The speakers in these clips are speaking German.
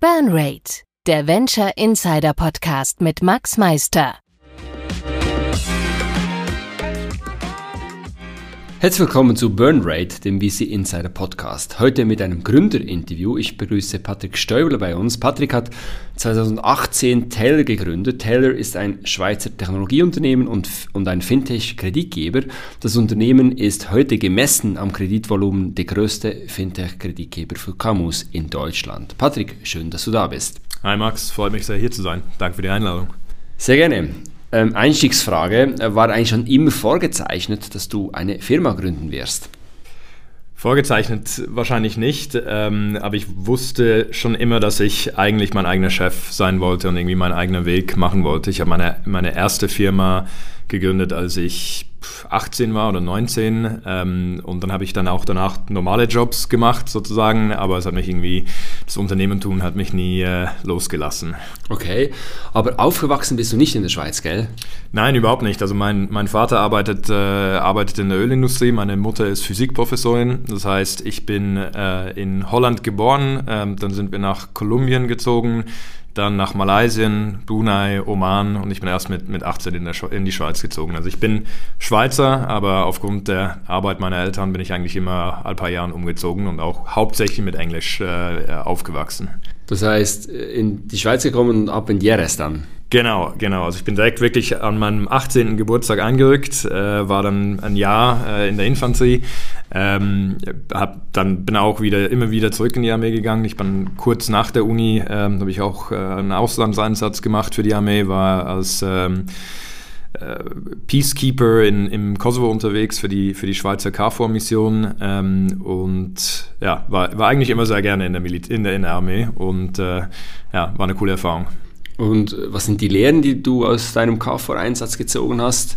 Burnrate, der Venture Insider Podcast mit Max Meister. Herzlich willkommen zu Burnrate, dem VC Insider Podcast. Heute mit einem Gründerinterview. Ich begrüße Patrick Stäubler bei uns. Patrick hat 2018 Taylor gegründet. Taylor ist ein Schweizer Technologieunternehmen und, und ein Fintech-Kreditgeber. Das Unternehmen ist heute gemessen am Kreditvolumen der größte Fintech-Kreditgeber für KMUs in Deutschland. Patrick, schön, dass du da bist. Hi Max, freut mich sehr hier zu sein. Danke für die Einladung. Sehr gerne. Ähm, Einstiegsfrage, äh, war eigentlich schon immer vorgezeichnet, dass du eine Firma gründen wirst? Vorgezeichnet wahrscheinlich nicht, ähm, aber ich wusste schon immer, dass ich eigentlich mein eigener Chef sein wollte und irgendwie meinen eigenen Weg machen wollte. Ich habe meine, meine erste Firma gegründet, als ich 18 war oder 19 ähm, und dann habe ich dann auch danach normale Jobs gemacht sozusagen, aber es hat mich irgendwie, das Unternehmertum hat mich nie äh, losgelassen. Okay, aber aufgewachsen bist du nicht in der Schweiz, gell? Nein, überhaupt nicht. Also mein, mein Vater arbeitet, äh, arbeitet in der Ölindustrie, meine Mutter ist Physikprofessorin, das heißt, ich bin äh, in Holland geboren, ähm, dann sind wir nach Kolumbien gezogen, dann nach Malaysia, Brunei, Oman und ich bin erst mit, mit 18 in, in die Schweiz gezogen. Also ich bin Schweizer, aber aufgrund der Arbeit meiner Eltern bin ich eigentlich immer ein paar Jahren umgezogen und auch hauptsächlich mit Englisch äh, aufgewachsen. Das heißt, in die Schweiz gekommen und ab in Jerez dann? Genau, genau. Also ich bin direkt wirklich an meinem 18. Geburtstag eingerückt, äh, war dann ein Jahr äh, in der Infanterie, ähm, hab dann bin auch wieder immer wieder zurück in die Armee gegangen. Ich bin kurz nach der Uni, ähm, habe ich auch äh, einen Auslandseinsatz gemacht für die Armee, war als ähm, äh, Peacekeeper in, im Kosovo unterwegs für die, für die Schweizer KFOR-Mission ähm, und ja, war, war eigentlich immer sehr gerne in der, Milit in der, in der Armee und äh, ja, war eine coole Erfahrung. Und was sind die Lehren, die du aus deinem KFOR-Einsatz gezogen hast?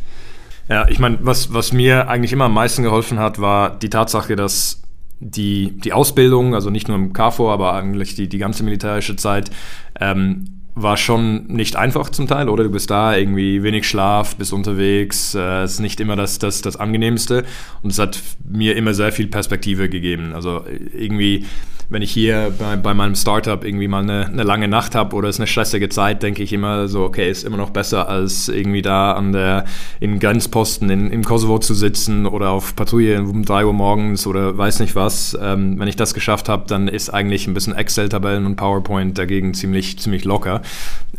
Ja, ich meine, was, was mir eigentlich immer am meisten geholfen hat, war die Tatsache, dass die, die Ausbildung, also nicht nur im KFOR, aber eigentlich die, die ganze militärische Zeit, ähm, war schon nicht einfach zum Teil, oder? Du bist da, irgendwie wenig Schlaf, bist unterwegs, äh, ist nicht immer das, das, das Angenehmste. Und es hat mir immer sehr viel Perspektive gegeben. Also irgendwie wenn ich hier bei, bei meinem Startup irgendwie mal eine, eine lange Nacht habe oder es ist eine stressige Zeit, denke ich immer so, okay, ist immer noch besser, als irgendwie da an der, in Grenzposten in, im Kosovo zu sitzen oder auf Patrouille um 3 Uhr morgens oder weiß nicht was. Ähm, wenn ich das geschafft habe, dann ist eigentlich ein bisschen Excel-Tabellen und PowerPoint dagegen ziemlich, ziemlich locker.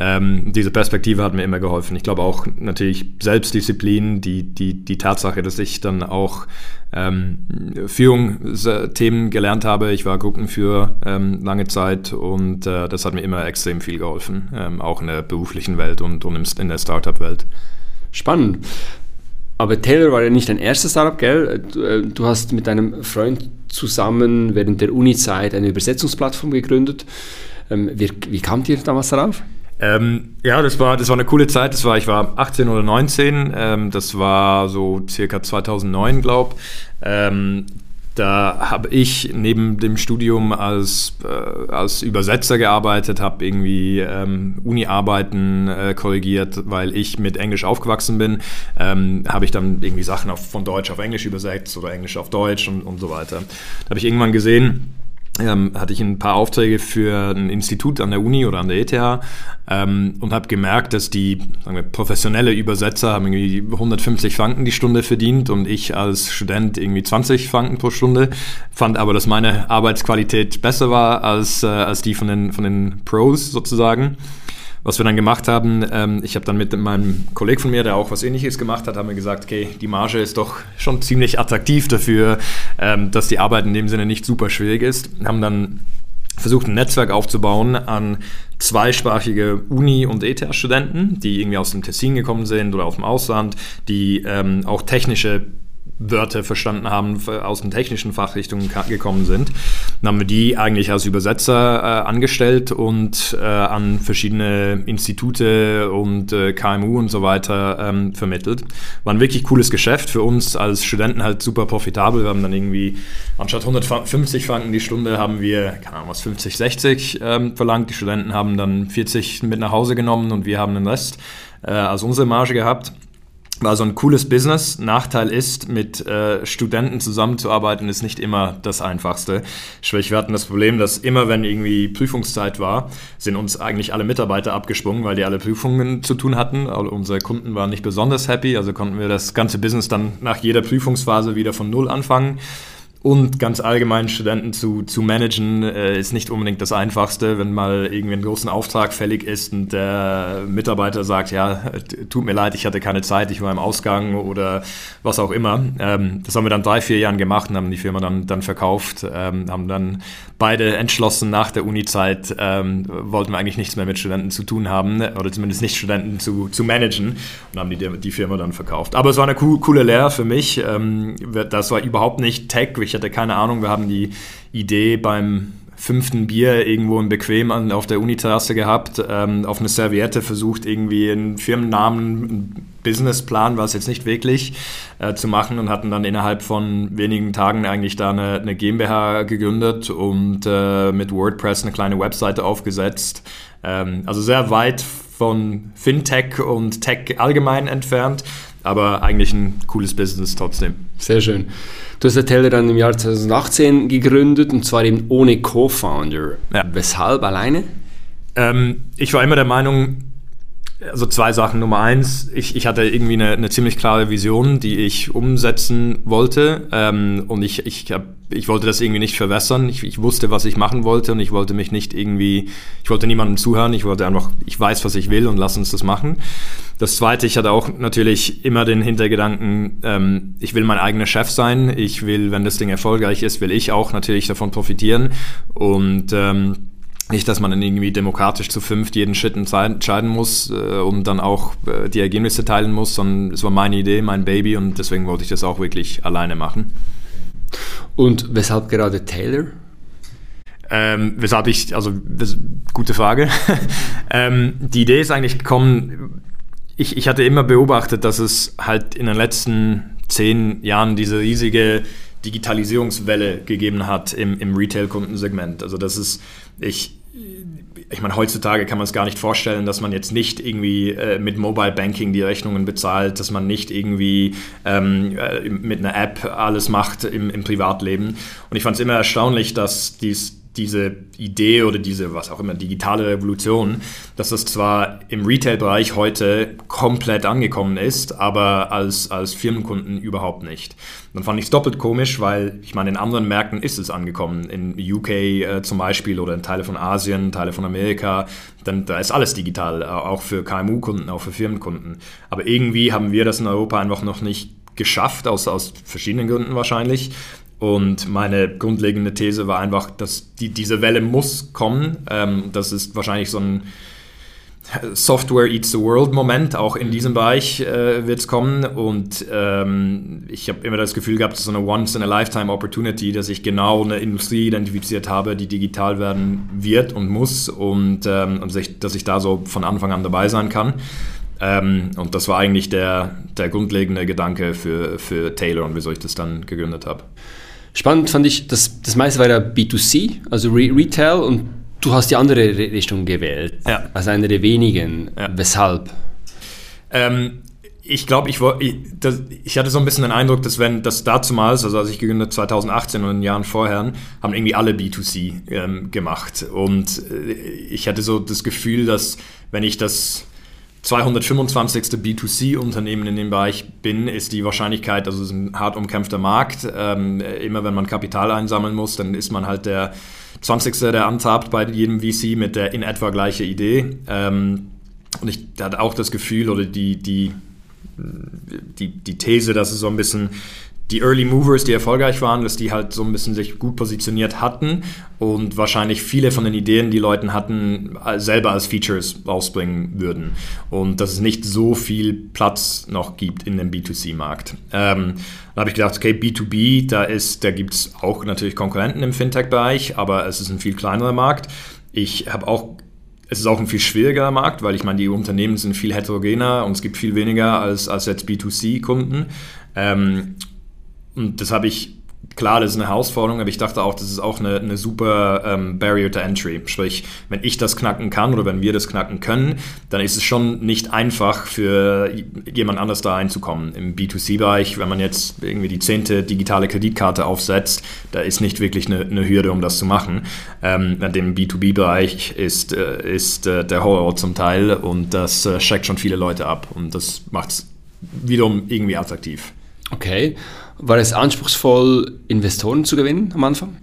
Ähm, diese Perspektive hat mir immer geholfen. Ich glaube auch natürlich Selbstdisziplin, die, die, die Tatsache, dass ich dann auch ähm, Führungsthemen gelernt habe. Ich war Gruppenführer ähm, lange Zeit und äh, das hat mir immer extrem viel geholfen, ähm, auch in der beruflichen Welt und, und in der Startup-Welt. Spannend. Aber Taylor war ja nicht dein erstes Startup, gell? Du, äh, du hast mit deinem Freund zusammen während der Uni-Zeit eine Übersetzungsplattform gegründet. Ähm, wie, wie kamt ihr damals darauf? Ähm, ja, das war, das war eine coole Zeit. Das war, ich war 18 oder 19. Ähm, das war so circa 2009, glaube ähm, da habe ich neben dem Studium als, äh, als Übersetzer gearbeitet, habe irgendwie ähm, Uni-Arbeiten äh, korrigiert, weil ich mit Englisch aufgewachsen bin. Ähm, habe ich dann irgendwie Sachen auf, von Deutsch auf Englisch übersetzt oder Englisch auf Deutsch und, und so weiter. Da habe ich irgendwann gesehen, ähm, hatte ich ein paar Aufträge für ein Institut an der Uni oder an der ETH ähm, und habe gemerkt, dass die sagen wir, professionelle Übersetzer haben irgendwie 150 Franken die Stunde verdient und ich als Student irgendwie 20 Franken pro Stunde, fand aber, dass meine Arbeitsqualität besser war als, äh, als die von den, von den Pros sozusagen was wir dann gemacht haben, ähm, ich habe dann mit meinem Kollegen von mir, der auch was ähnliches gemacht hat, haben wir gesagt, okay, die Marge ist doch schon ziemlich attraktiv dafür, ähm, dass die Arbeit in dem Sinne nicht super schwierig ist. Haben dann versucht, ein Netzwerk aufzubauen an zweisprachige Uni- und ETH-Studenten, die irgendwie aus dem Tessin gekommen sind oder aus dem Ausland, die ähm, auch technische Wörter verstanden haben, aus den technischen Fachrichtungen gekommen sind. Dann haben wir die eigentlich als Übersetzer äh, angestellt und äh, an verschiedene Institute und äh, KMU und so weiter ähm, vermittelt. War ein wirklich cooles Geschäft für uns als Studenten halt super profitabel. Wir haben dann irgendwie anstatt 150 Franken die Stunde haben wir, keine Ahnung was, 50, 60 ähm, verlangt. Die Studenten haben dann 40 mit nach Hause genommen und wir haben den Rest äh, als unsere Marge gehabt war so ein cooles Business. Nachteil ist, mit äh, Studenten zusammenzuarbeiten, ist nicht immer das Einfachste. Sprich, wir hatten das Problem, dass immer, wenn irgendwie Prüfungszeit war, sind uns eigentlich alle Mitarbeiter abgesprungen, weil die alle Prüfungen zu tun hatten. Also unsere Kunden waren nicht besonders happy, also konnten wir das ganze Business dann nach jeder Prüfungsphase wieder von Null anfangen und ganz allgemein Studenten zu, zu managen, äh, ist nicht unbedingt das Einfachste, wenn mal irgendwie ein großen Auftrag fällig ist und der Mitarbeiter sagt, ja, tut mir leid, ich hatte keine Zeit, ich war im Ausgang oder was auch immer. Ähm, das haben wir dann drei, vier Jahren gemacht und haben die Firma dann, dann verkauft, ähm, haben dann beide entschlossen nach der Uni-Zeit, ähm, wollten wir eigentlich nichts mehr mit Studenten zu tun haben oder zumindest nicht Studenten zu, zu managen und haben die, die Firma dann verkauft. Aber es war eine co coole Lehre für mich. Ähm, das war überhaupt nicht Tech. Ich hatte keine Ahnung. Wir haben die Idee beim fünften Bier irgendwo im Bequem auf der Uniterrasse gehabt, ähm, auf eine Serviette versucht, irgendwie einen Firmennamen, einen Businessplan, war es jetzt nicht wirklich, äh, zu machen und hatten dann innerhalb von wenigen Tagen eigentlich da eine, eine GmbH gegründet und äh, mit WordPress eine kleine Webseite aufgesetzt. Ähm, also sehr weit von Fintech und Tech allgemein entfernt, aber eigentlich ein cooles Business trotzdem. Sehr schön. Du hast Teller dann im Jahr 2018 gegründet und zwar eben ohne Co-Founder. Ja. Weshalb alleine? Ähm, ich war immer der Meinung, also zwei Sachen. Nummer eins, ich, ich hatte irgendwie eine, eine ziemlich klare Vision, die ich umsetzen wollte. Ähm, und ich, ich, hab, ich wollte das irgendwie nicht verwässern. Ich, ich wusste, was ich machen wollte und ich wollte mich nicht irgendwie, ich wollte niemandem zuhören. Ich wollte einfach, ich weiß, was ich will und lass uns das machen. Das zweite, ich hatte auch natürlich immer den Hintergedanken, ähm, ich will mein eigener Chef sein. Ich will, wenn das Ding erfolgreich ist, will ich auch natürlich davon profitieren. Und ähm, nicht, dass man dann irgendwie demokratisch zu fünft jeden Schritt entscheiden muss äh, und dann auch äh, die Ergebnisse teilen muss, sondern es war meine Idee, mein Baby und deswegen wollte ich das auch wirklich alleine machen. Und weshalb gerade Taylor? Ähm, weshalb ich, also gute Frage. ähm, die Idee ist eigentlich gekommen, ich, ich hatte immer beobachtet, dass es halt in den letzten zehn Jahren diese riesige Digitalisierungswelle gegeben hat im, im Retail-Kundensegment. Also das ist, ich, ich meine, heutzutage kann man es gar nicht vorstellen, dass man jetzt nicht irgendwie äh, mit Mobile Banking die Rechnungen bezahlt, dass man nicht irgendwie ähm, äh, mit einer App alles macht im, im Privatleben. Und ich fand es immer erstaunlich, dass dies diese Idee oder diese, was auch immer, digitale Revolution, dass das zwar im Retail-Bereich heute komplett angekommen ist, aber als, als Firmenkunden überhaupt nicht. dann fand ich es doppelt komisch, weil ich meine, in anderen Märkten ist es angekommen. In UK äh, zum Beispiel oder in Teile von Asien, Teile von Amerika, dann da ist alles digital, auch für KMU-Kunden, auch für Firmenkunden. Aber irgendwie haben wir das in Europa einfach noch nicht geschafft, aus, aus verschiedenen Gründen wahrscheinlich. Und meine grundlegende These war einfach, dass die, diese Welle muss kommen. Ähm, das ist wahrscheinlich so ein Software Eats the World Moment. Auch in diesem Bereich äh, wird es kommen. Und ähm, ich habe immer das Gefühl gehabt, so eine Once-in-a-Lifetime Opportunity, dass ich genau eine Industrie identifiziert habe, die digital werden wird und muss. Und, ähm, und sich, dass ich da so von Anfang an dabei sein kann. Ähm, und das war eigentlich der, der grundlegende Gedanke für, für Taylor und wieso ich das dann gegründet habe. Spannend fand ich, das, das meiste war ja B2C, also Re Retail, und du hast die andere Richtung gewählt, ja. als eine der wenigen. Ja. Weshalb? Ähm, ich glaube, ich, ich, ich, hatte so ein bisschen den Eindruck, dass wenn das dazumals, also als ich gegründet 2018 und in den Jahren vorher, haben irgendwie alle B2C ähm, gemacht. Und äh, ich hatte so das Gefühl, dass wenn ich das 225. B2C-Unternehmen in dem Bereich bin, ist die Wahrscheinlichkeit, also es ist ein hart umkämpfter Markt. Ähm, immer wenn man Kapital einsammeln muss, dann ist man halt der 20. der antabt bei jedem VC mit der in etwa gleiche Idee. Ähm, und ich hatte auch das Gefühl oder die, die, die, die These, dass es so ein bisschen die Early Movers, die erfolgreich waren, dass die halt so ein bisschen sich gut positioniert hatten und wahrscheinlich viele von den Ideen, die Leute hatten, selber als Features rausbringen würden. Und dass es nicht so viel Platz noch gibt in dem B2C-Markt. Ähm, da habe ich gedacht, okay, B2B, da, da gibt es auch natürlich Konkurrenten im Fintech-Bereich, aber es ist ein viel kleinerer Markt. Ich habe auch es ist auch ein viel schwierigerer Markt, weil ich meine, die Unternehmen sind viel heterogener und es gibt viel weniger als, als jetzt B2C-Kunden. Ähm, und das habe ich klar, das ist eine Herausforderung, aber ich dachte auch, das ist auch eine, eine super ähm, Barrier to Entry. Sprich, wenn ich das knacken kann oder wenn wir das knacken können, dann ist es schon nicht einfach für jemand anders da einzukommen. Im B2C-Bereich, wenn man jetzt irgendwie die zehnte digitale Kreditkarte aufsetzt, da ist nicht wirklich eine, eine Hürde, um das zu machen. Ähm, dem B2B-Bereich ist, äh, ist äh, der Horror zum Teil und das äh, schreckt schon viele Leute ab und das macht es wiederum irgendwie attraktiv. Okay. War es anspruchsvoll, Investoren zu gewinnen am Anfang?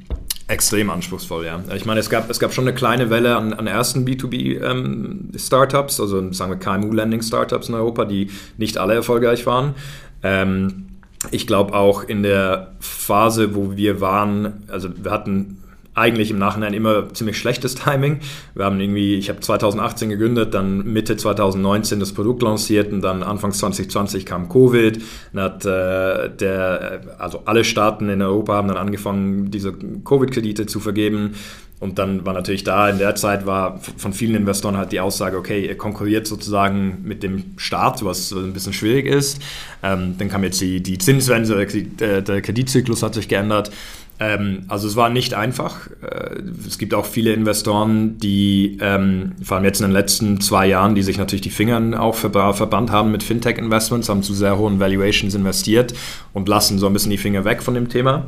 Extrem anspruchsvoll, ja. Ich meine, es gab, es gab schon eine kleine Welle an, an ersten B2B-Startups, ähm, also sagen wir KMU-Landing-Startups in Europa, die nicht alle erfolgreich waren. Ähm, ich glaube auch in der Phase, wo wir waren, also wir hatten eigentlich im Nachhinein immer ziemlich schlechtes Timing. Wir haben irgendwie, ich habe 2018 gegründet, dann Mitte 2019 das Produkt lanciert und dann Anfang 2020 kam Covid. Dann hat äh, der, also alle Staaten in Europa haben dann angefangen, diese Covid-Kredite zu vergeben. Und dann war natürlich da, in der Zeit war von vielen Investoren halt die Aussage, okay, ihr konkurriert sozusagen mit dem Staat, was ein bisschen schwierig ist. Ähm, dann kam jetzt die, die Zinswende, der, der Kreditzyklus hat sich geändert. Ähm, also es war nicht einfach. Äh, es gibt auch viele Investoren, die ähm, vor allem jetzt in den letzten zwei Jahren, die sich natürlich die Finger auch verbannt haben mit Fintech-Investments, haben zu sehr hohen Valuations investiert und lassen so ein bisschen die Finger weg von dem Thema.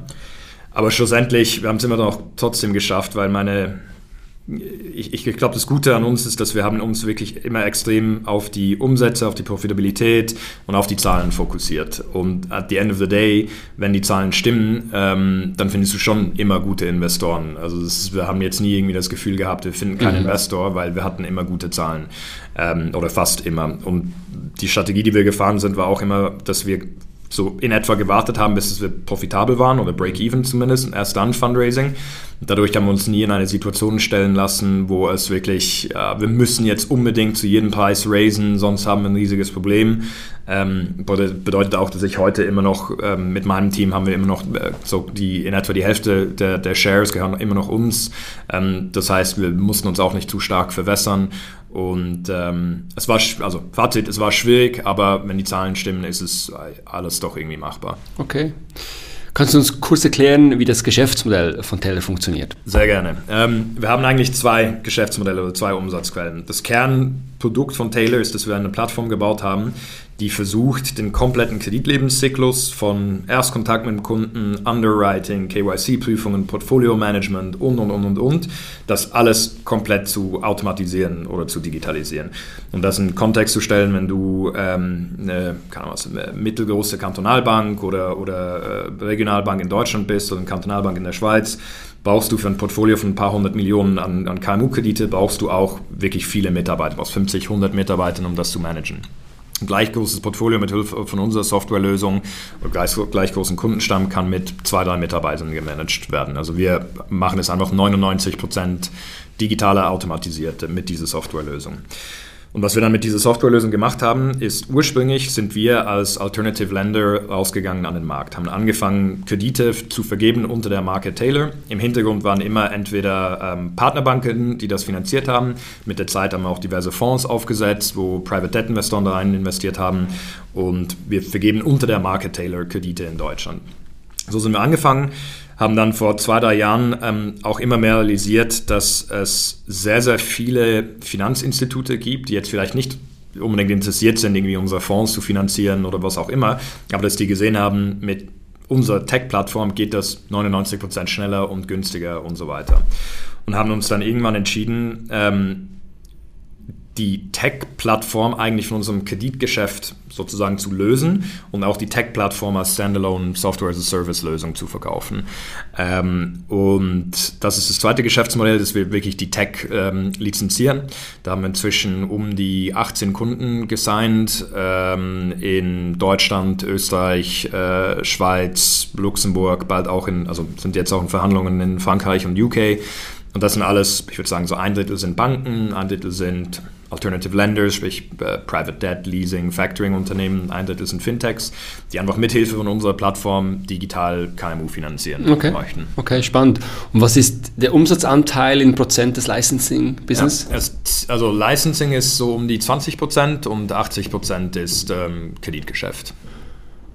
Aber schlussendlich, wir haben es immer noch trotzdem geschafft, weil meine ich, ich glaube, das Gute an uns ist, dass wir haben uns wirklich immer extrem auf die Umsätze, auf die Profitabilität und auf die Zahlen fokussiert. Und at the end of the day, wenn die Zahlen stimmen, ähm, dann findest du schon immer gute Investoren. Also ist, wir haben jetzt nie irgendwie das Gefühl gehabt, wir finden keinen mhm. Investor, weil wir hatten immer gute Zahlen ähm, oder fast immer. Und die Strategie, die wir gefahren sind, war auch immer, dass wir so in etwa gewartet haben, bis wir profitabel waren oder Break-Even zumindest, und erst dann Fundraising. Dadurch haben wir uns nie in eine Situation stellen lassen, wo es wirklich, äh, wir müssen jetzt unbedingt zu jedem Preis raisen, sonst haben wir ein riesiges Problem. Ähm, bedeutet auch, dass ich heute immer noch ähm, mit meinem Team haben wir immer noch äh, so die in etwa die Hälfte der, der Shares gehören immer noch uns. Ähm, das heißt, wir mussten uns auch nicht zu stark verwässern und ähm, es war, also Fazit, es war schwierig, aber wenn die Zahlen stimmen, ist es alles doch irgendwie machbar. Okay. Kannst du uns kurz erklären, wie das Geschäftsmodell von Teller funktioniert? Sehr gerne. Ähm, wir haben eigentlich zwei Geschäftsmodelle oder zwei Umsatzquellen. Das Kernprodukt von Taylor ist, dass wir eine Plattform gebaut haben, die versucht, den kompletten Kreditlebenszyklus von Erstkontakt mit dem Kunden, Underwriting, KYC-Prüfungen, Portfolio-Management und, und, und, und, und, das alles komplett zu automatisieren oder zu digitalisieren. Und das in Kontext zu stellen, wenn du ähm, eine, Ahnung, eine mittelgroße Kantonalbank oder, oder äh, Regionalbank in Deutschland bist oder eine Kantonalbank in der Schweiz, brauchst du für ein Portfolio von ein paar hundert Millionen an, an KMU-Kredite, brauchst du auch wirklich viele Mitarbeiter, brauchst 50, 100 Mitarbeiter, um das zu managen gleich großes Portfolio mit Hilfe von unserer Softwarelösung oder gleich, gleich großen Kundenstamm kann mit zwei, drei Mitarbeitern gemanagt werden. Also wir machen es einfach 99 Prozent digitaler automatisiert mit dieser Softwarelösung. Und was wir dann mit dieser Softwarelösung gemacht haben, ist ursprünglich sind wir als Alternative Lender rausgegangen an den Markt, haben angefangen, Kredite zu vergeben unter der Marke Taylor. Im Hintergrund waren immer entweder ähm, Partnerbanken, die das finanziert haben. Mit der Zeit haben wir auch diverse Fonds aufgesetzt, wo Private Debt Investoren da rein investiert haben. Und wir vergeben unter der Marke Taylor Kredite in Deutschland. So sind wir angefangen haben dann vor zwei, drei Jahren ähm, auch immer mehr realisiert, dass es sehr, sehr viele Finanzinstitute gibt, die jetzt vielleicht nicht unbedingt interessiert sind, irgendwie unsere Fonds zu finanzieren oder was auch immer, aber dass die gesehen haben, mit unserer Tech-Plattform geht das 99% schneller und günstiger und so weiter. Und haben uns dann irgendwann entschieden, ähm, die Tech-Plattform eigentlich von unserem Kreditgeschäft sozusagen zu lösen und auch die Tech-Plattform als Standalone Software-as-a-Service-Lösung zu verkaufen. Ähm, und das ist das zweite Geschäftsmodell, dass wir wirklich die Tech ähm, lizenzieren. Da haben wir inzwischen um die 18 Kunden gesigned ähm, in Deutschland, Österreich, äh, Schweiz, Luxemburg, bald auch in, also sind jetzt auch in Verhandlungen in Frankreich und UK. Und das sind alles, ich würde sagen, so ein Drittel sind Banken, ein Drittel sind Alternative Lenders, sprich äh, Private Debt, Leasing, Factoring-Unternehmen, ein Drittel sind Fintechs, die einfach mithilfe von unserer Plattform digital KMU finanzieren okay. möchten. Okay, spannend. Und was ist der Umsatzanteil in Prozent des Licensing-Business? Ja, also Licensing ist so um die 20 Prozent und 80 Prozent ist ähm, Kreditgeschäft.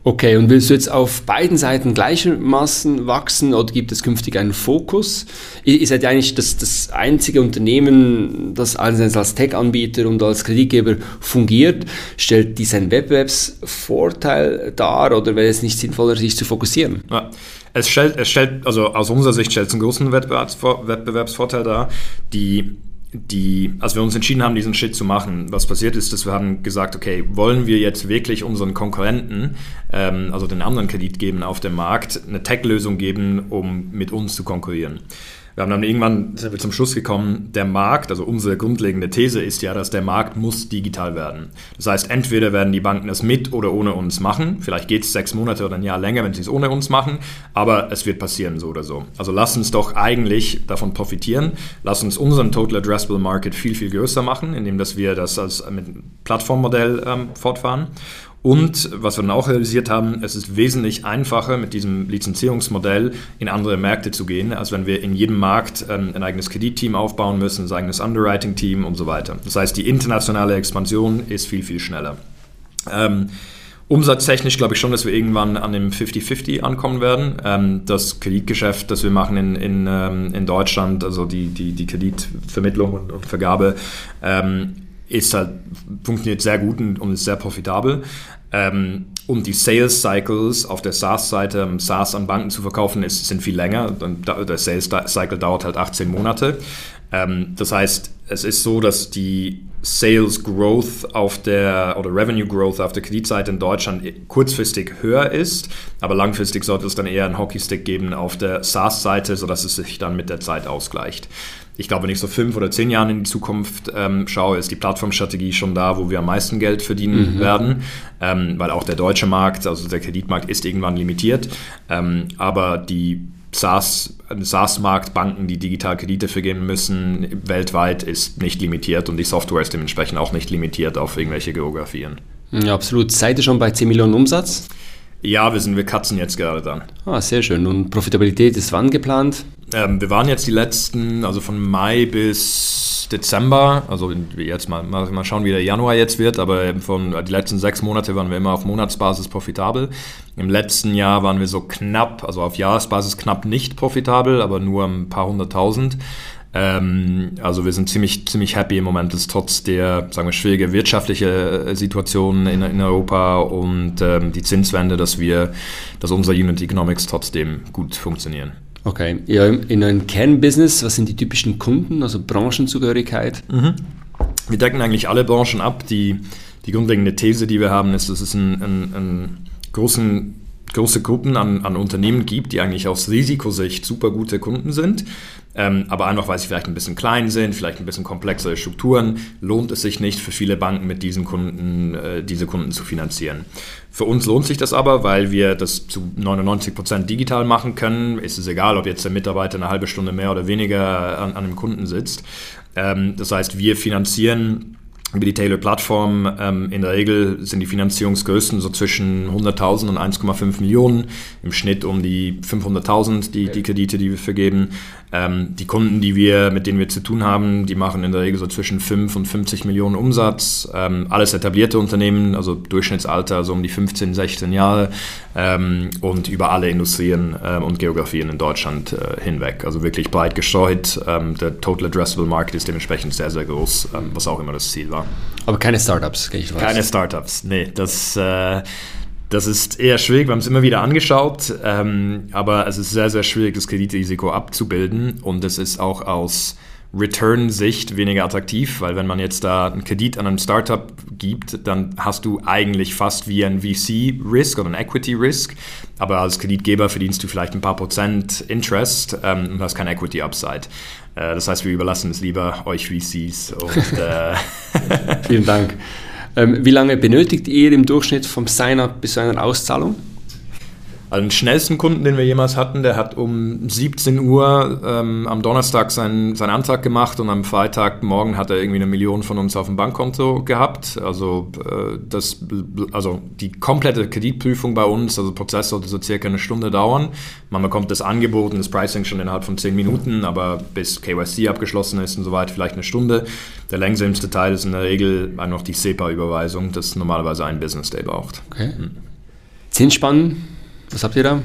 Okay, und willst du jetzt auf beiden Seiten gleichermaßen wachsen oder gibt es künftig einen Fokus? Ihr, seid ja eigentlich das, das einzige Unternehmen, das als Tech-Anbieter und als Kreditgeber fungiert. Stellt dies einen Wettbewerbsvorteil dar oder wäre es nicht sinnvoller, sich zu fokussieren? Ja. Es stellt, es stellt, also aus unserer Sicht stellt es einen großen Wettbewerbsvorteil dar. Die die, als wir uns entschieden haben, diesen Schritt zu machen, was passiert ist, dass wir haben gesagt, okay, wollen wir jetzt wirklich unseren Konkurrenten, ähm, also den anderen Kreditgebern auf dem Markt, eine Tech-Lösung geben, um mit uns zu konkurrieren? Wir haben dann irgendwann sind wir zum Schluss gekommen, der Markt, also unsere grundlegende These ist ja, dass der Markt muss digital werden. Das heißt, entweder werden die Banken das mit oder ohne uns machen. Vielleicht geht es sechs Monate oder ein Jahr länger, wenn sie es ohne uns machen, aber es wird passieren so oder so. Also lass uns doch eigentlich davon profitieren. Lass uns unseren Total Addressable Market viel, viel größer machen, indem dass wir das als mit Plattformmodell ähm, fortfahren. Und was wir dann auch realisiert haben, es ist wesentlich einfacher, mit diesem Lizenzierungsmodell in andere Märkte zu gehen, als wenn wir in jedem Markt ähm, ein eigenes Kreditteam aufbauen müssen, ein eigenes Underwriting-Team und so weiter. Das heißt, die internationale Expansion ist viel, viel schneller. Ähm, Umsatztechnisch glaube ich schon, dass wir irgendwann an dem 50-50 ankommen werden. Ähm, das Kreditgeschäft, das wir machen in, in, ähm, in Deutschland, also die, die, die Kreditvermittlung und, Vergabe, ist halt, funktioniert sehr gut und, ist sehr profitabel. Ähm, und die Sales Cycles auf der SaaS-Seite, um SaaS an Banken zu verkaufen, ist, sind viel länger. Der Sales Cycle dauert halt 18 Monate. Ähm, das heißt, es ist so, dass die Sales Growth auf der oder Revenue Growth auf der Kreditseite in Deutschland kurzfristig höher ist, aber langfristig sollte es dann eher einen Hockeystick geben auf der SaaS-Seite, sodass es sich dann mit der Zeit ausgleicht ich glaube, wenn ich so fünf oder zehn Jahre in die Zukunft ähm, schaue, ist die Plattformstrategie schon da, wo wir am meisten Geld verdienen mhm. werden, ähm, weil auch der deutsche Markt, also der Kreditmarkt ist irgendwann limitiert, ähm, aber die SaaS, SaaS-Markt, Banken, die digital Kredite vergeben müssen, weltweit ist nicht limitiert und die Software ist dementsprechend auch nicht limitiert auf irgendwelche Geografien. Ja, absolut. Seid ihr schon bei 10 Millionen Umsatz? Ja, wir sind, wir katzen jetzt gerade dran. Ah, sehr schön. Und Profitabilität ist wann geplant? Ähm, wir waren jetzt die letzten, also von Mai bis Dezember, also jetzt mal, mal schauen, wie der Januar jetzt wird, aber von die letzten sechs Monate waren wir immer auf Monatsbasis profitabel. Im letzten Jahr waren wir so knapp, also auf Jahresbasis knapp nicht profitabel, aber nur ein paar hunderttausend. Ähm, also wir sind ziemlich, ziemlich happy im Moment, dass trotz der, sagen wir, schwierige wirtschaftliche äh, Situation in, in Europa und ähm, die Zinswende, dass wir, dass unser Unit Economics trotzdem gut funktionieren. Okay, ja, in einem Kernbusiness, was sind die typischen Kunden, also Branchenzugehörigkeit? Mhm. Wir decken eigentlich alle Branchen ab. Die, die grundlegende These, die wir haben, ist, dass es einen, einen, einen großen große Gruppen an, an, Unternehmen gibt, die eigentlich aus Risikosicht super gute Kunden sind, ähm, aber einfach weil sie vielleicht ein bisschen klein sind, vielleicht ein bisschen komplexere Strukturen, lohnt es sich nicht für viele Banken mit diesen Kunden, äh, diese Kunden zu finanzieren. Für uns lohnt sich das aber, weil wir das zu 99 Prozent digital machen können. Ist es egal, ob jetzt der Mitarbeiter eine halbe Stunde mehr oder weniger an, an einem Kunden sitzt. Ähm, das heißt, wir finanzieren über die Taylor-Plattform. Ähm, in der Regel sind die Finanzierungsgrößen so zwischen 100.000 und 1,5 Millionen, im Schnitt um die 500.000 die, die Kredite, die wir vergeben. Ähm, die Kunden, die wir, mit denen wir zu tun haben, die machen in der Regel so zwischen 5 und 50 Millionen Umsatz. Ähm, alles etablierte Unternehmen, also Durchschnittsalter so um die 15, 16 Jahre ähm, und über alle Industrien ähm, und Geografien in Deutschland äh, hinweg. Also wirklich breit gestreut. Ähm, der Total Addressable Market ist dementsprechend sehr, sehr groß, ähm, was auch immer das Ziel war. Aber keine Startups, gehe ich weiß. Keine Startups, nee. Das, äh, das ist eher schwierig, wir haben es immer wieder angeschaut, ähm, aber es ist sehr, sehr schwierig, das Kreditrisiko abzubilden und es ist auch aus Return-Sicht weniger attraktiv, weil wenn man jetzt da einen Kredit an einem Startup gibt, dann hast du eigentlich fast wie ein VC-Risk oder ein Equity-Risk, aber als Kreditgeber verdienst du vielleicht ein paar Prozent Interest ähm, und hast kein Equity-Upside. Äh, das heißt, wir überlassen es lieber euch VCs. Und, äh Vielen Dank. Ähm, wie lange benötigt ihr im Durchschnitt vom Sign-up bis zu einer Auszahlung? Also den schnellsten Kunden, den wir jemals hatten, der hat um 17 Uhr ähm, am Donnerstag seinen, seinen Antrag gemacht und am Freitagmorgen hat er irgendwie eine Million von uns auf dem Bankkonto gehabt. Also, äh, das, also die komplette Kreditprüfung bei uns, also Prozess sollte so circa eine Stunde dauern. Man bekommt das Angebot und das Pricing schon innerhalb von 10 Minuten, aber bis KYC abgeschlossen ist und so weiter vielleicht eine Stunde. Der längsamste Teil ist in der Regel noch die SEPA-Überweisung, das normalerweise ein Business Day braucht. Okay. Hm. Zinsspannen, was habt ihr da?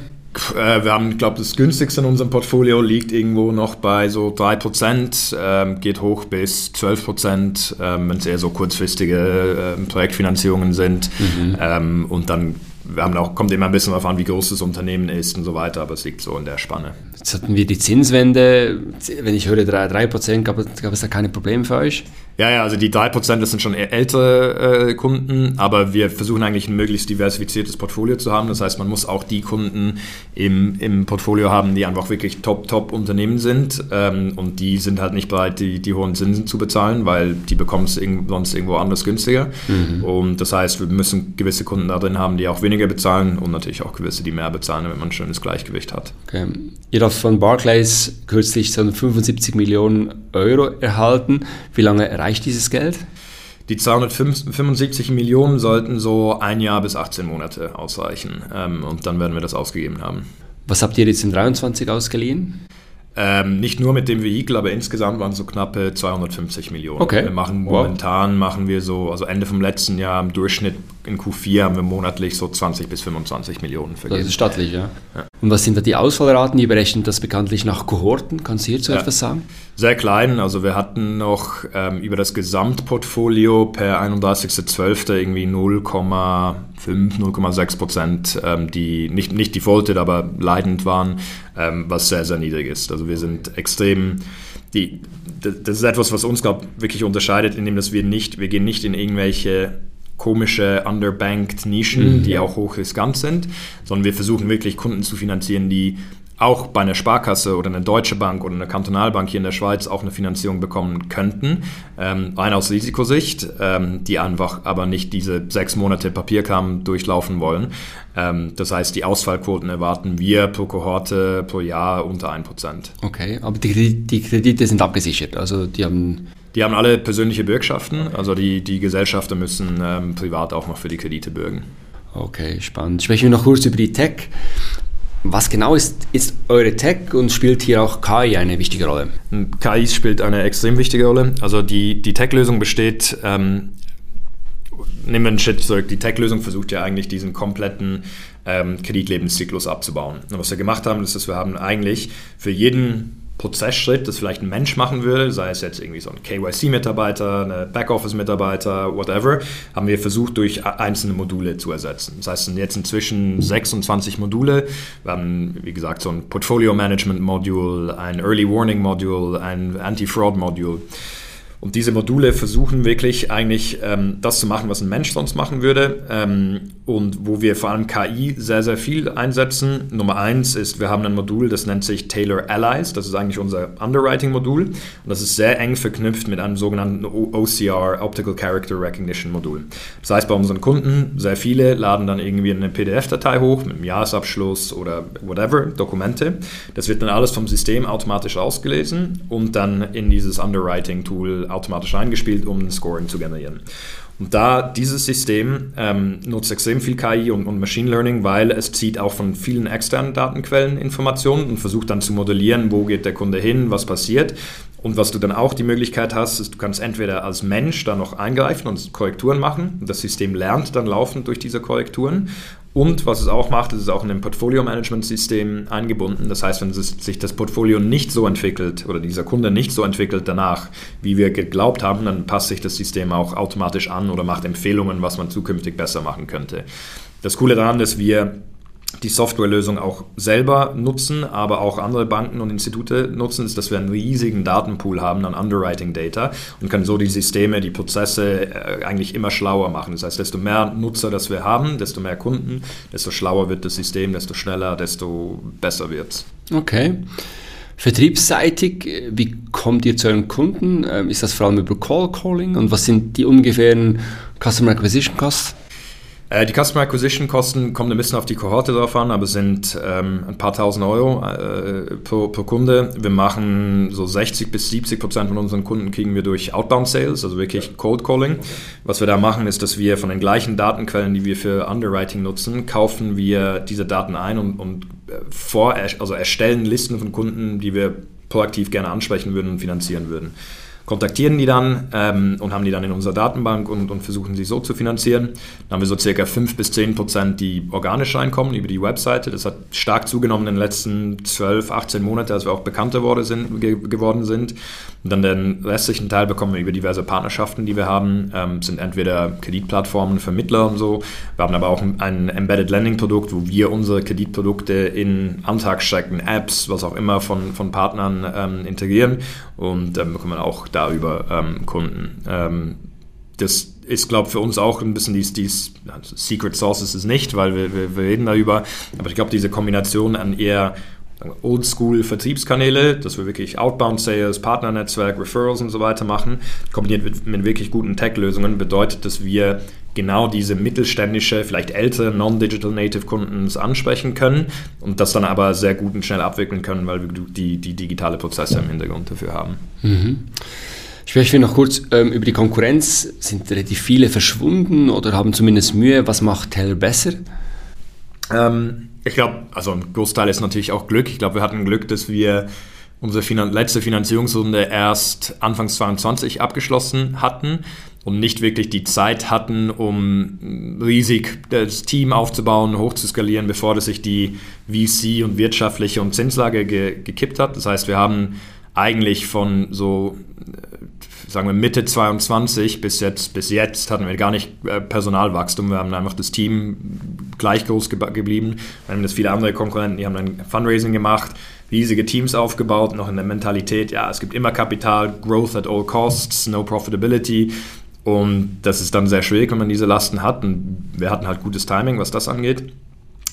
Äh, wir haben, ich glaube, das günstigste in unserem Portfolio liegt irgendwo noch bei so 3%, ähm, geht hoch bis 12%, ähm, wenn es eher so kurzfristige äh, Projektfinanzierungen sind. Mhm. Ähm, und dann wir haben auch, kommt immer ein bisschen darauf an, wie groß das Unternehmen ist und so weiter, aber es liegt so in der Spanne. Jetzt hatten wir die Zinswende. Wenn ich höre 3%, 3% gab, gab es da keine Probleme für euch? Ja, ja, also die 3%, das sind schon eher ältere äh, Kunden, aber wir versuchen eigentlich ein möglichst diversifiziertes Portfolio zu haben. Das heißt, man muss auch die Kunden im, im Portfolio haben, die einfach wirklich Top-Top-Unternehmen sind ähm, und die sind halt nicht bereit, die, die hohen Zinsen zu bezahlen, weil die bekommen es irg sonst irgendwo anders günstiger. Mhm. Und das heißt, wir müssen gewisse Kunden da drin haben, die auch weniger bezahlen und natürlich auch gewisse, die mehr bezahlen, wenn man ein schönes Gleichgewicht hat. Okay. Ihr von Barclays kürzlich so 75 Millionen Euro erhalten. Wie lange reicht dieses Geld? Die 275 Millionen sollten so ein Jahr bis 18 Monate ausreichen ähm, und dann werden wir das ausgegeben haben. Was habt ihr jetzt in 23 ausgeliehen? Ähm, nicht nur mit dem Vehikel, aber insgesamt waren es so knappe 250 Millionen. Okay. Wir machen momentan wow. machen wir so, also Ende vom letzten Jahr im Durchschnitt in Q4 haben wir monatlich so 20 bis 25 Millionen vergeben. Das ist stattlich, ja. ja. Und was sind da die Ausfallraten? Die berechnen das bekanntlich nach Kohorten. Kannst du hierzu ja. etwas sagen? Sehr klein. Also wir hatten noch ähm, über das Gesamtportfolio per 31.12. irgendwie 0,5, 0,6 Prozent, ähm, die nicht, nicht defaulted, aber leidend waren, ähm, was sehr, sehr niedrig ist. Also wir sind extrem die, das ist etwas, was uns, glaube wirklich unterscheidet, indem dass wir nicht, wir gehen nicht in irgendwelche komische underbanked Nischen, mhm. die auch hochriskant sind, sondern wir versuchen wirklich Kunden zu finanzieren, die auch bei einer Sparkasse oder einer Deutsche Bank oder einer Kantonalbank hier in der Schweiz auch eine Finanzierung bekommen könnten. Ähm, rein aus Risikosicht, ähm, die einfach aber nicht diese sechs Monate Papierkram durchlaufen wollen. Ähm, das heißt, die Ausfallquoten erwarten wir pro Kohorte pro Jahr unter 1%. Okay, aber die, die Kredite sind abgesichert, also die haben... Die haben alle persönliche Bürgschaften, also die, die Gesellschafter müssen ähm, privat auch noch für die Kredite bürgen. Okay, spannend. Sprechen wir noch kurz über die Tech. Was genau ist, ist eure Tech und spielt hier auch KI eine wichtige Rolle? KI spielt eine extrem wichtige Rolle. Also die, die Tech-Lösung besteht, ähm, nehmen wir einen Schritt zurück, die Tech-Lösung versucht ja eigentlich diesen kompletten ähm, Kreditlebenszyklus abzubauen. Und was wir gemacht haben, ist, dass wir haben eigentlich für jeden Prozessschritt, das vielleicht ein Mensch machen würde, sei es jetzt irgendwie so ein KYC-Mitarbeiter, ein Backoffice-Mitarbeiter, whatever, haben wir versucht, durch einzelne Module zu ersetzen. Das heißt, sind jetzt inzwischen 26 Module. Wir haben, wie gesagt, so ein Portfolio-Management-Module, ein Early Warning-Module, ein Anti-Fraud-Module. Und diese Module versuchen wirklich eigentlich ähm, das zu machen, was ein Mensch sonst machen würde. Ähm, und wo wir vor allem KI sehr, sehr viel einsetzen. Nummer eins ist, wir haben ein Modul, das nennt sich Taylor Allies. Das ist eigentlich unser Underwriting-Modul. Und das ist sehr eng verknüpft mit einem sogenannten OCR, Optical Character Recognition Modul. Das heißt, bei unseren Kunden, sehr viele laden dann irgendwie eine PDF-Datei hoch mit einem Jahresabschluss oder whatever, Dokumente. Das wird dann alles vom System automatisch ausgelesen und dann in dieses Underwriting-Tool automatisch eingespielt, um ein Scoring zu generieren. Und da dieses System ähm, nutzt extrem viel KI und, und, Machine Learning, weil es zieht auch von vielen externen Datenquellen Informationen und versucht dann zu modellieren, wo geht der Kunde hin, was passiert. Und was du dann auch die Möglichkeit hast, ist, du kannst entweder als Mensch da noch eingreifen und Korrekturen machen. Das System lernt dann laufend durch diese Korrekturen. Und was es auch macht, ist es auch in ein Portfolio-Management-System eingebunden. Das heißt, wenn sich das Portfolio nicht so entwickelt oder dieser Kunde nicht so entwickelt danach, wie wir geglaubt haben, dann passt sich das System auch automatisch an oder macht Empfehlungen, was man zukünftig besser machen könnte. Das Coole daran ist, wir die Softwarelösung auch selber nutzen, aber auch andere Banken und Institute nutzen, ist, dass wir einen riesigen Datenpool haben an Underwriting Data und können so die Systeme, die Prozesse äh, eigentlich immer schlauer machen. Das heißt, desto mehr Nutzer das wir haben, desto mehr Kunden, desto schlauer wird das System, desto schneller, desto besser wird es. Okay. Vertriebsseitig, wie kommt ihr zu euren Kunden? Ähm, ist das vor allem über Call Calling und was sind die ungefähren Customer Acquisition Costs? Äh, die Customer Acquisition Kosten kommen ein bisschen auf die Kohorte drauf an, aber sind ähm, ein paar tausend Euro äh, pro, pro, Kunde. Wir machen so 60 bis 70 Prozent von unseren Kunden kriegen wir durch Outbound Sales, also wirklich Cold Calling. Was wir da machen, ist, dass wir von den gleichen Datenquellen, die wir für Underwriting nutzen, kaufen wir diese Daten ein und, und äh, vor, also erstellen Listen von Kunden, die wir proaktiv gerne ansprechen würden und finanzieren würden. Kontaktieren die dann ähm, und haben die dann in unserer Datenbank und, und, versuchen sie so zu finanzieren. Dann haben wir so circa 5 bis 10 Prozent, die organisch reinkommen über die Webseite. Das hat stark zugenommen in den letzten 12, 18 Monaten, als wir auch bekannter worden sind. Ge geworden sind. Und dann den restlichen Teil bekommen wir über diverse Partnerschaften, die wir haben. Ähm, sind entweder Kreditplattformen, Vermittler und so. Wir haben aber auch ein Embedded Lending Produkt, wo wir unsere Kreditprodukte in Antragsstrecken, Apps, was auch immer von, von Partnern ähm, integrieren und ähm, bekommen auch darüber ähm, Kunden. Ähm, das ist, glaube ich, für uns auch ein bisschen dies, dies Secret Source ist es nicht, weil wir, wir, wir reden darüber, aber ich glaube, diese Kombination an eher Oldschool-Vertriebskanäle, dass wir wirklich Outbound-Sales, Partnernetzwerk, Referrals und so weiter machen, kombiniert mit, mit wirklich guten Tech-Lösungen, bedeutet, dass wir genau diese mittelständische, vielleicht ältere Non-Digital Native Kunden ansprechen können und das dann aber sehr gut und schnell abwickeln können, weil wir die, die digitale Prozesse im Hintergrund dafür haben. Mhm. Sprechen wir noch kurz ähm, über die Konkurrenz. Sind relativ viele verschwunden oder haben zumindest Mühe? Was macht Teller besser? Ähm, ich glaube, also ein Großteil ist natürlich auch Glück. Ich glaube, wir hatten Glück, dass wir unsere Finan letzte Finanzierungsrunde erst Anfang 2022 abgeschlossen hatten und nicht wirklich die Zeit hatten, um riesig das Team aufzubauen, hochzuskalieren, bevor das sich die VC und wirtschaftliche und Zinslage ge gekippt hat. Das heißt, wir haben eigentlich von so sagen wir Mitte 22 bis jetzt, bis jetzt hatten wir gar nicht äh, Personalwachstum. Wir haben einfach das Team gleich groß ge geblieben. Wir haben das viele andere Konkurrenten, die haben dann Fundraising gemacht, riesige Teams aufgebaut, noch in der Mentalität, ja, es gibt immer Kapital, Growth at all costs, no profitability. Und das ist dann sehr schwierig, wenn man diese Lasten hat. Und wir hatten halt gutes Timing, was das angeht.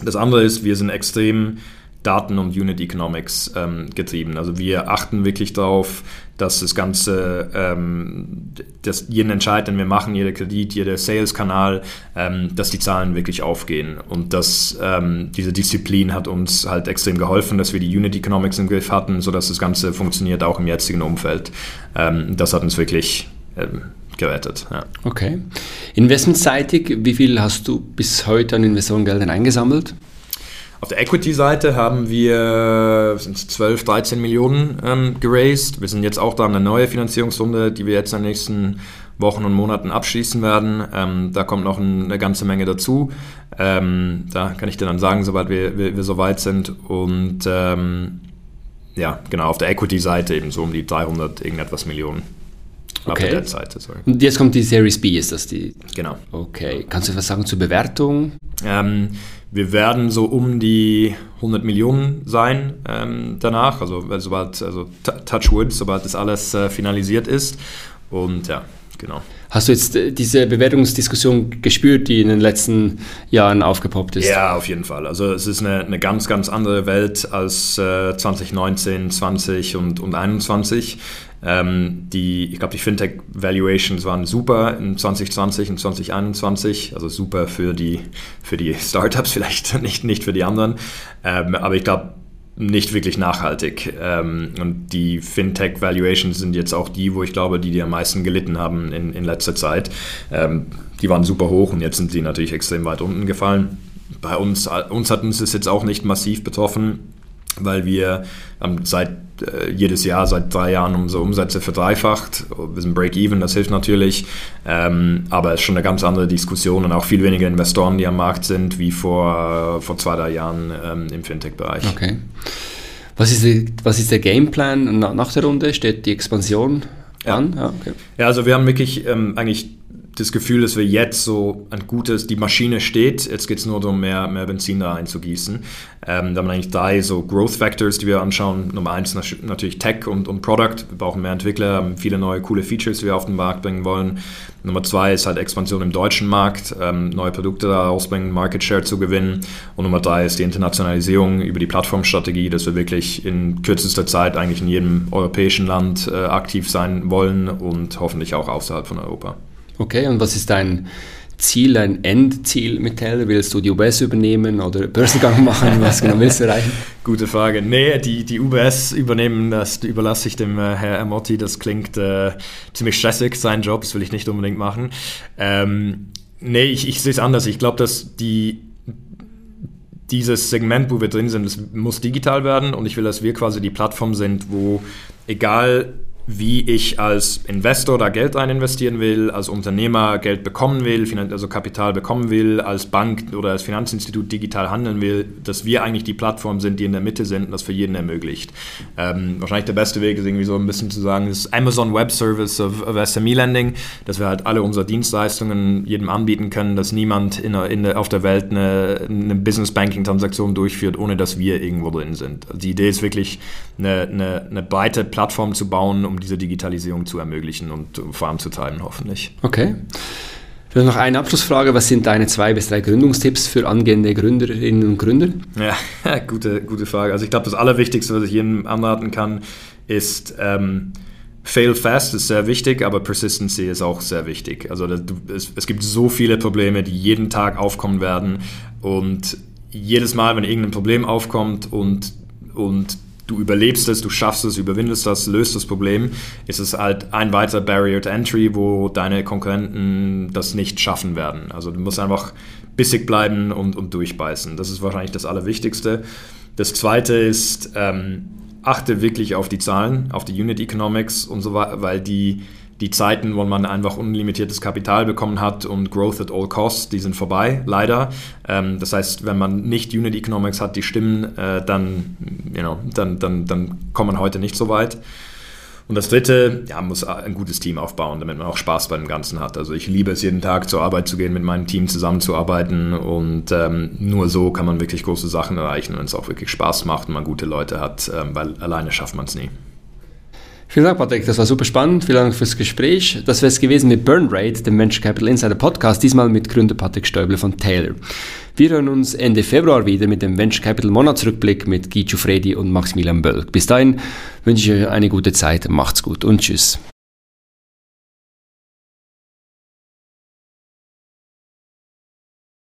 Das andere ist, wir sind extrem Daten- und Unit Economics ähm, getrieben. Also wir achten wirklich darauf, dass das Ganze, ähm, dass jeden Entscheid, den wir machen, jeder Kredit, jeder Sales-Kanal, ähm, dass die Zahlen wirklich aufgehen. Und dass ähm, diese Disziplin hat uns halt extrem geholfen, dass wir die Unit Economics im Griff hatten, sodass das Ganze funktioniert, auch im jetzigen Umfeld. Ähm, das hat uns wirklich gerettet. Ja. Okay. Investmentseitig, wie viel hast du bis heute an Investorengeldern eingesammelt? Auf der Equity-Seite haben wir sind 12, 13 Millionen ähm, geraced. Wir sind jetzt auch da eine neue Finanzierungsrunde, die wir jetzt in den nächsten Wochen und Monaten abschließen werden. Ähm, da kommt noch eine ganze Menge dazu. Ähm, da kann ich dir dann sagen, sobald wir, wir, wir soweit sind. Und ähm, ja, genau, auf der Equity-Seite eben so um die 300 irgendetwas Millionen. Okay. Auf der Seite, sorry. Und jetzt kommt die Series B, ist das die? Genau. Okay. Kannst du was sagen zur Bewertung? Ähm, wir werden so um die 100 Millionen sein ähm, danach, also sobald, also Touchwood, sobald das alles äh, finalisiert ist. Und ja, genau. Hast du jetzt äh, diese Bewertungsdiskussion gespürt, die in den letzten Jahren aufgepoppt ist? Ja, auf jeden Fall. Also es ist eine, eine ganz, ganz andere Welt als äh, 2019, 20 und, und 21. Ähm, die, ich glaube, die Fintech-Valuations waren super in 2020 und 2021, also super für die, für die Startups, vielleicht nicht, nicht für die anderen. Ähm, aber ich glaube, nicht wirklich nachhaltig. Ähm, und die Fintech-Valuations sind jetzt auch die, wo ich glaube, die, die am meisten gelitten haben in, in letzter Zeit. Ähm, die waren super hoch und jetzt sind sie natürlich extrem weit unten gefallen. Bei uns, uns hat uns das jetzt auch nicht massiv betroffen weil wir haben seit äh, jedes Jahr, seit drei Jahren unsere Umsätze verdreifacht. Wir sind Break-Even, das hilft natürlich, ähm, aber es ist schon eine ganz andere Diskussion und auch viel weniger Investoren, die am Markt sind, wie vor, äh, vor zwei, drei Jahren ähm, im Fintech-Bereich. Okay. Was ist, die, was ist der Gameplan nach der Runde? Steht die Expansion ja. an? Ja, okay. ja, also wir haben wirklich ähm, eigentlich das Gefühl, dass wir jetzt so ein gutes, die Maschine steht, jetzt geht es nur darum, mehr, mehr Benzin da einzugießen. Ähm, da haben wir eigentlich drei so Growth Factors, die wir anschauen. Nummer eins natürlich Tech und, und Product. Wir brauchen mehr Entwickler, haben viele neue coole Features, die wir auf den Markt bringen wollen. Nummer zwei ist halt Expansion im deutschen Markt, ähm, neue Produkte da rausbringen, Market Share zu gewinnen. Und Nummer drei ist die Internationalisierung über die Plattformstrategie, dass wir wirklich in kürzester Zeit eigentlich in jedem europäischen Land äh, aktiv sein wollen und hoffentlich auch außerhalb von Europa. Okay, und was ist dein Ziel, dein Endziel mit Teller? Willst du die UBS übernehmen oder Börsengang machen? Was genau willst du erreichen? Gute Frage. Nee, die, die UBS übernehmen, das überlasse ich dem äh, Herr Amotti. Das klingt äh, ziemlich stressig, sein Job, das will ich nicht unbedingt machen. Ähm, nee, ich, ich sehe es anders. Ich glaube, dass die dieses Segment, wo wir drin sind, das muss digital werden und ich will, dass wir quasi die Plattform sind, wo egal wie ich als Investor da Geld rein investieren will, als Unternehmer Geld bekommen will, also Kapital bekommen will, als Bank oder als Finanzinstitut digital handeln will, dass wir eigentlich die Plattform sind, die in der Mitte sind und das für jeden ermöglicht. Ähm, wahrscheinlich der beste Weg ist irgendwie so ein bisschen zu sagen, das ist Amazon Web Service of, of SME Lending, dass wir halt alle unsere Dienstleistungen jedem anbieten können, dass niemand in, in, auf der Welt eine, eine Business Banking Transaktion durchführt, ohne dass wir irgendwo drin sind. Also die Idee ist wirklich, eine, eine, eine breite Plattform zu bauen, um diese Digitalisierung zu ermöglichen und voranzutreiben, hoffentlich. Okay. Vielleicht noch eine Abschlussfrage. Was sind deine zwei bis drei Gründungstipps für angehende Gründerinnen und Gründer? Ja, gute, gute Frage. Also ich glaube, das Allerwichtigste, was ich jedem anraten kann, ist, ähm, Fail fast ist sehr wichtig, aber Persistency ist auch sehr wichtig. Also das, es, es gibt so viele Probleme, die jeden Tag aufkommen werden und jedes Mal, wenn irgendein Problem aufkommt und, und du überlebst es, du schaffst es, überwindest das, löst das Problem, ist es halt ein weiterer Barrier to Entry, wo deine Konkurrenten das nicht schaffen werden. Also du musst einfach bissig bleiben und, und durchbeißen. Das ist wahrscheinlich das Allerwichtigste. Das Zweite ist, ähm, achte wirklich auf die Zahlen, auf die Unit Economics und so weiter, weil die die Zeiten, wo man einfach unlimitiertes Kapital bekommen hat und Growth at all costs, die sind vorbei, leider. Ähm, das heißt, wenn man nicht Unit Economics hat, die stimmen, äh, dann, you know, dann, dann, dann kommt man heute nicht so weit. Und das dritte, ja, muss ein gutes Team aufbauen, damit man auch Spaß bei dem Ganzen hat. Also ich liebe es, jeden Tag zur Arbeit zu gehen, mit meinem Team zusammenzuarbeiten und ähm, nur so kann man wirklich große Sachen erreichen, wenn es auch wirklich Spaß macht und man gute Leute hat, ähm, weil alleine schafft man es nie. Vielen Dank, Patrick. Das war super spannend. Vielen Dank fürs Gespräch. Das wäre es gewesen mit Burn Rate, dem Venture Capital Insider Podcast, diesmal mit Gründer Patrick Stäuble von Taylor. Wir hören uns Ende Februar wieder mit dem Venture Capital Monatsrückblick mit Guy Fredi und Maximilian Bölk. Bis dahin wünsche ich euch eine gute Zeit. Macht's gut und tschüss.